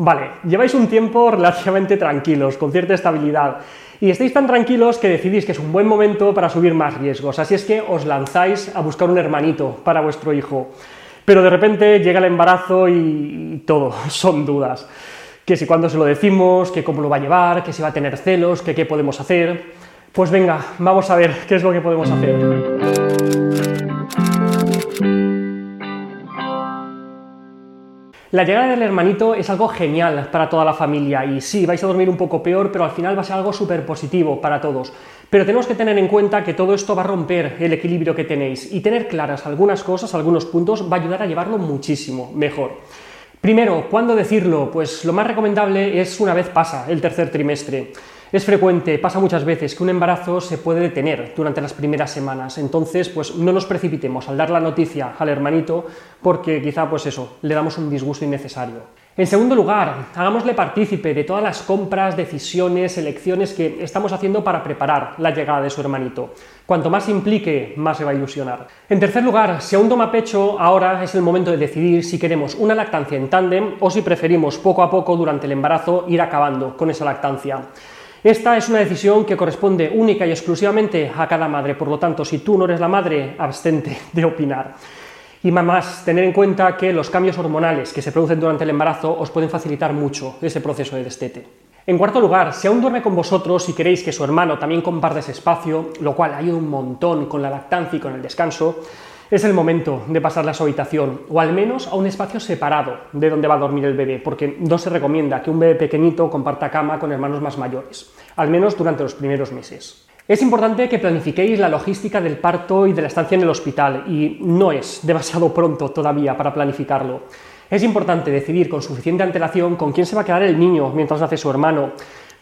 Vale, lleváis un tiempo relativamente tranquilos, con cierta estabilidad, y estáis tan tranquilos que decidís que es un buen momento para subir más riesgos, así es que os lanzáis a buscar un hermanito para vuestro hijo. Pero de repente llega el embarazo y todo, son dudas. Que si cuándo se lo decimos, que cómo lo va a llevar, que si va a tener celos, qué podemos hacer. Pues venga, vamos a ver qué es lo que podemos hacer. La llegada del hermanito es algo genial para toda la familia y sí, vais a dormir un poco peor, pero al final va a ser algo súper positivo para todos. Pero tenemos que tener en cuenta que todo esto va a romper el equilibrio que tenéis y tener claras algunas cosas, algunos puntos, va a ayudar a llevarlo muchísimo mejor. Primero, ¿cuándo decirlo? Pues lo más recomendable es una vez pasa el tercer trimestre. Es frecuente, pasa muchas veces, que un embarazo se puede detener durante las primeras semanas, entonces pues no nos precipitemos al dar la noticia al hermanito porque quizá pues eso, le damos un disgusto innecesario. En segundo lugar, hagámosle partícipe de todas las compras, decisiones, elecciones que estamos haciendo para preparar la llegada de su hermanito. Cuanto más implique, más se va a ilusionar. En tercer lugar, si aún toma pecho, ahora es el momento de decidir si queremos una lactancia en tándem o si preferimos poco a poco durante el embarazo ir acabando con esa lactancia. Esta es una decisión que corresponde única y exclusivamente a cada madre, por lo tanto, si tú no eres la madre, abstente de opinar. Y más, tener en cuenta que los cambios hormonales que se producen durante el embarazo os pueden facilitar mucho ese proceso de destete. En cuarto lugar, si aún duerme con vosotros y queréis que su hermano también comparte ese espacio, lo cual ayuda un montón con la lactancia y con el descanso, es el momento de pasarla a su habitación, o al menos a un espacio separado de donde va a dormir el bebé, porque no se recomienda que un bebé pequeñito comparta cama con hermanos más mayores, al menos durante los primeros meses. Es importante que planifiquéis la logística del parto y de la estancia en el hospital, y no es demasiado pronto todavía para planificarlo. Es importante decidir con suficiente antelación con quién se va a quedar el niño mientras nace su hermano,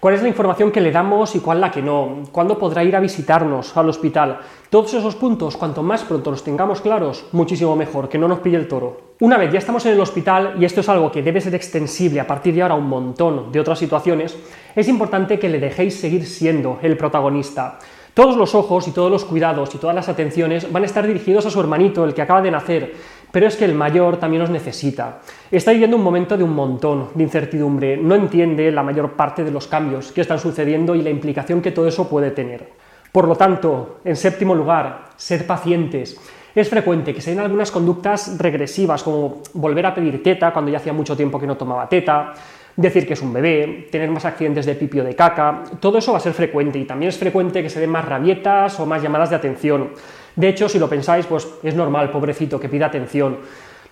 cuál es la información que le damos y cuál la que no, cuándo podrá ir a visitarnos al hospital. Todos esos puntos, cuanto más pronto los tengamos claros, muchísimo mejor, que no nos pille el toro. Una vez ya estamos en el hospital, y esto es algo que debe ser extensible a partir de ahora a un montón de otras situaciones, es importante que le dejéis seguir siendo el protagonista. Todos los ojos y todos los cuidados y todas las atenciones van a estar dirigidos a su hermanito, el que acaba de nacer, pero es que el mayor también os necesita. Está viviendo un momento de un montón de incertidumbre, no entiende la mayor parte de los cambios que están sucediendo y la implicación que todo eso puede tener. Por lo tanto, en séptimo lugar, ser pacientes. Es frecuente que se den algunas conductas regresivas, como volver a pedir teta cuando ya hacía mucho tiempo que no tomaba teta, decir que es un bebé, tener más accidentes de pipio de caca, todo eso va a ser frecuente y también es frecuente que se den más rabietas o más llamadas de atención. De hecho, si lo pensáis, pues es normal, pobrecito, que pida atención.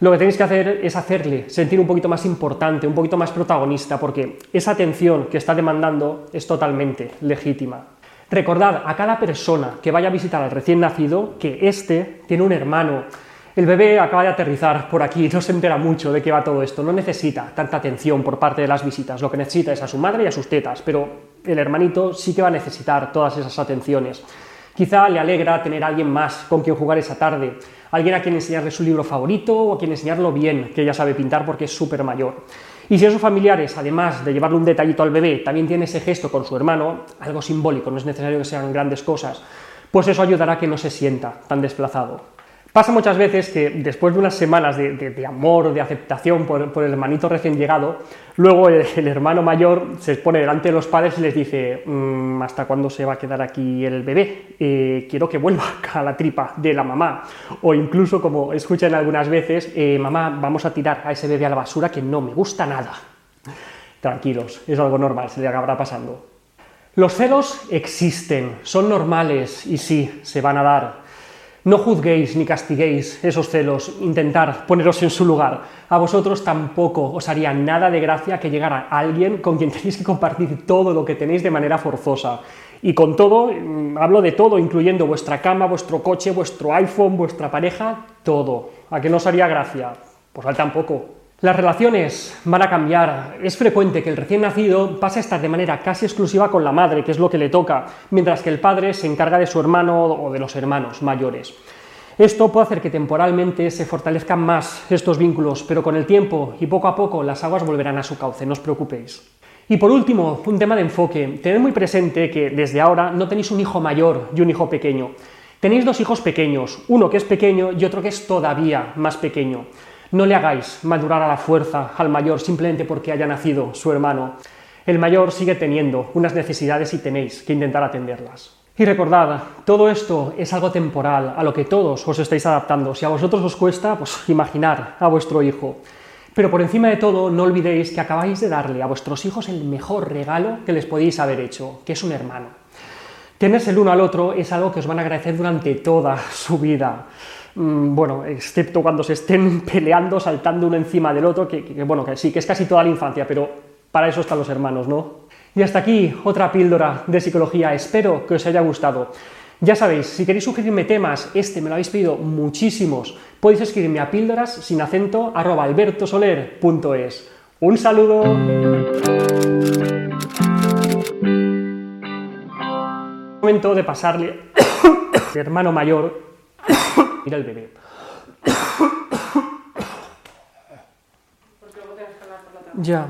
Lo que tenéis que hacer es hacerle sentir un poquito más importante, un poquito más protagonista, porque esa atención que está demandando es totalmente legítima. Recordad a cada persona que vaya a visitar al recién nacido que éste tiene un hermano, el bebé acaba de aterrizar por aquí, no se entera mucho de qué va todo esto, no necesita tanta atención por parte de las visitas, lo que necesita es a su madre y a sus tetas, pero el hermanito sí que va a necesitar todas esas atenciones. Quizá le alegra tener a alguien más con quien jugar esa tarde, alguien a quien enseñarle su libro favorito o a quien enseñarlo bien, que ya sabe pintar porque es súper mayor. Y si esos familiares, además de llevarle un detallito al bebé, también tiene ese gesto con su hermano, algo simbólico, no es necesario que sean grandes cosas, pues eso ayudará a que no se sienta tan desplazado. Pasa muchas veces que después de unas semanas de, amor, de aceptación por, el hermanito recién llegado, luego el, hermano mayor se pone delante de los padres y les dice, mm, ¿hasta cuándo se va a quedar aquí el bebé? Eh, quiero que vuelva a la tripa de la mamá. O incluso, como escuchan algunas veces, eh, mamá, vamos a tirar a ese bebé a la basura que no me gusta nada. Tranquilos, es algo normal, se le acabará pasando. Los celos existen, son normales y sí, se van a dar. No juzguéis ni castiguéis esos celos, intentar poneros en su lugar. A vosotros tampoco os haría nada de gracia que llegara alguien con quien tenéis que compartir todo lo que tenéis de manera forzosa. Y con todo, mm, hablo de todo, incluyendo vuestra cama, vuestro coche, vuestro iPhone, vuestra pareja, todo. ¿A qué no os haría gracia? Pues al tampoco. Las relaciones van a cambiar. Es frecuente que el recién nacido pase a estar de manera casi exclusiva con la madre, que es lo que le toca, mientras que el padre se encarga de su hermano o de los hermanos mayores. Esto puede hacer que temporalmente se fortalezcan más estos vínculos, pero con el tiempo y poco a poco las aguas volverán a su cauce, no os preocupéis. Y por último, un tema de enfoque. Tened muy presente que desde ahora no tenéis un hijo mayor y un hijo pequeño. Tenéis dos hijos pequeños, uno que es pequeño y otro que es todavía más pequeño. No le hagáis madurar a la fuerza al mayor simplemente porque haya nacido su hermano. El mayor sigue teniendo unas necesidades y tenéis que intentar atenderlas. Y recordad, todo esto es algo temporal, a lo que todos os estáis adaptando. Si a vosotros os cuesta, pues imaginar a vuestro hijo. Pero por encima de todo, no olvidéis que acabáis de darle a vuestros hijos el mejor regalo que les podéis haber hecho, que es un hermano. Tenerse el uno al otro es algo que os van a agradecer durante toda su vida. Mm, bueno, excepto cuando se estén peleando, saltando uno encima del otro, que, bueno, que sí, que es casi toda la infancia, pero para eso están los hermanos, ¿no? Y hasta aquí otra píldora de psicología. Espero que os haya gustado. Ya sabéis, si queréis sugerirme temas, este me lo habéis pedido muchísimos, podéis escribirme a píldoras sin acento arroba albertosoler.es. Un saludo. Momento de pasarle hermano mayor. Mira el bebé. Ya.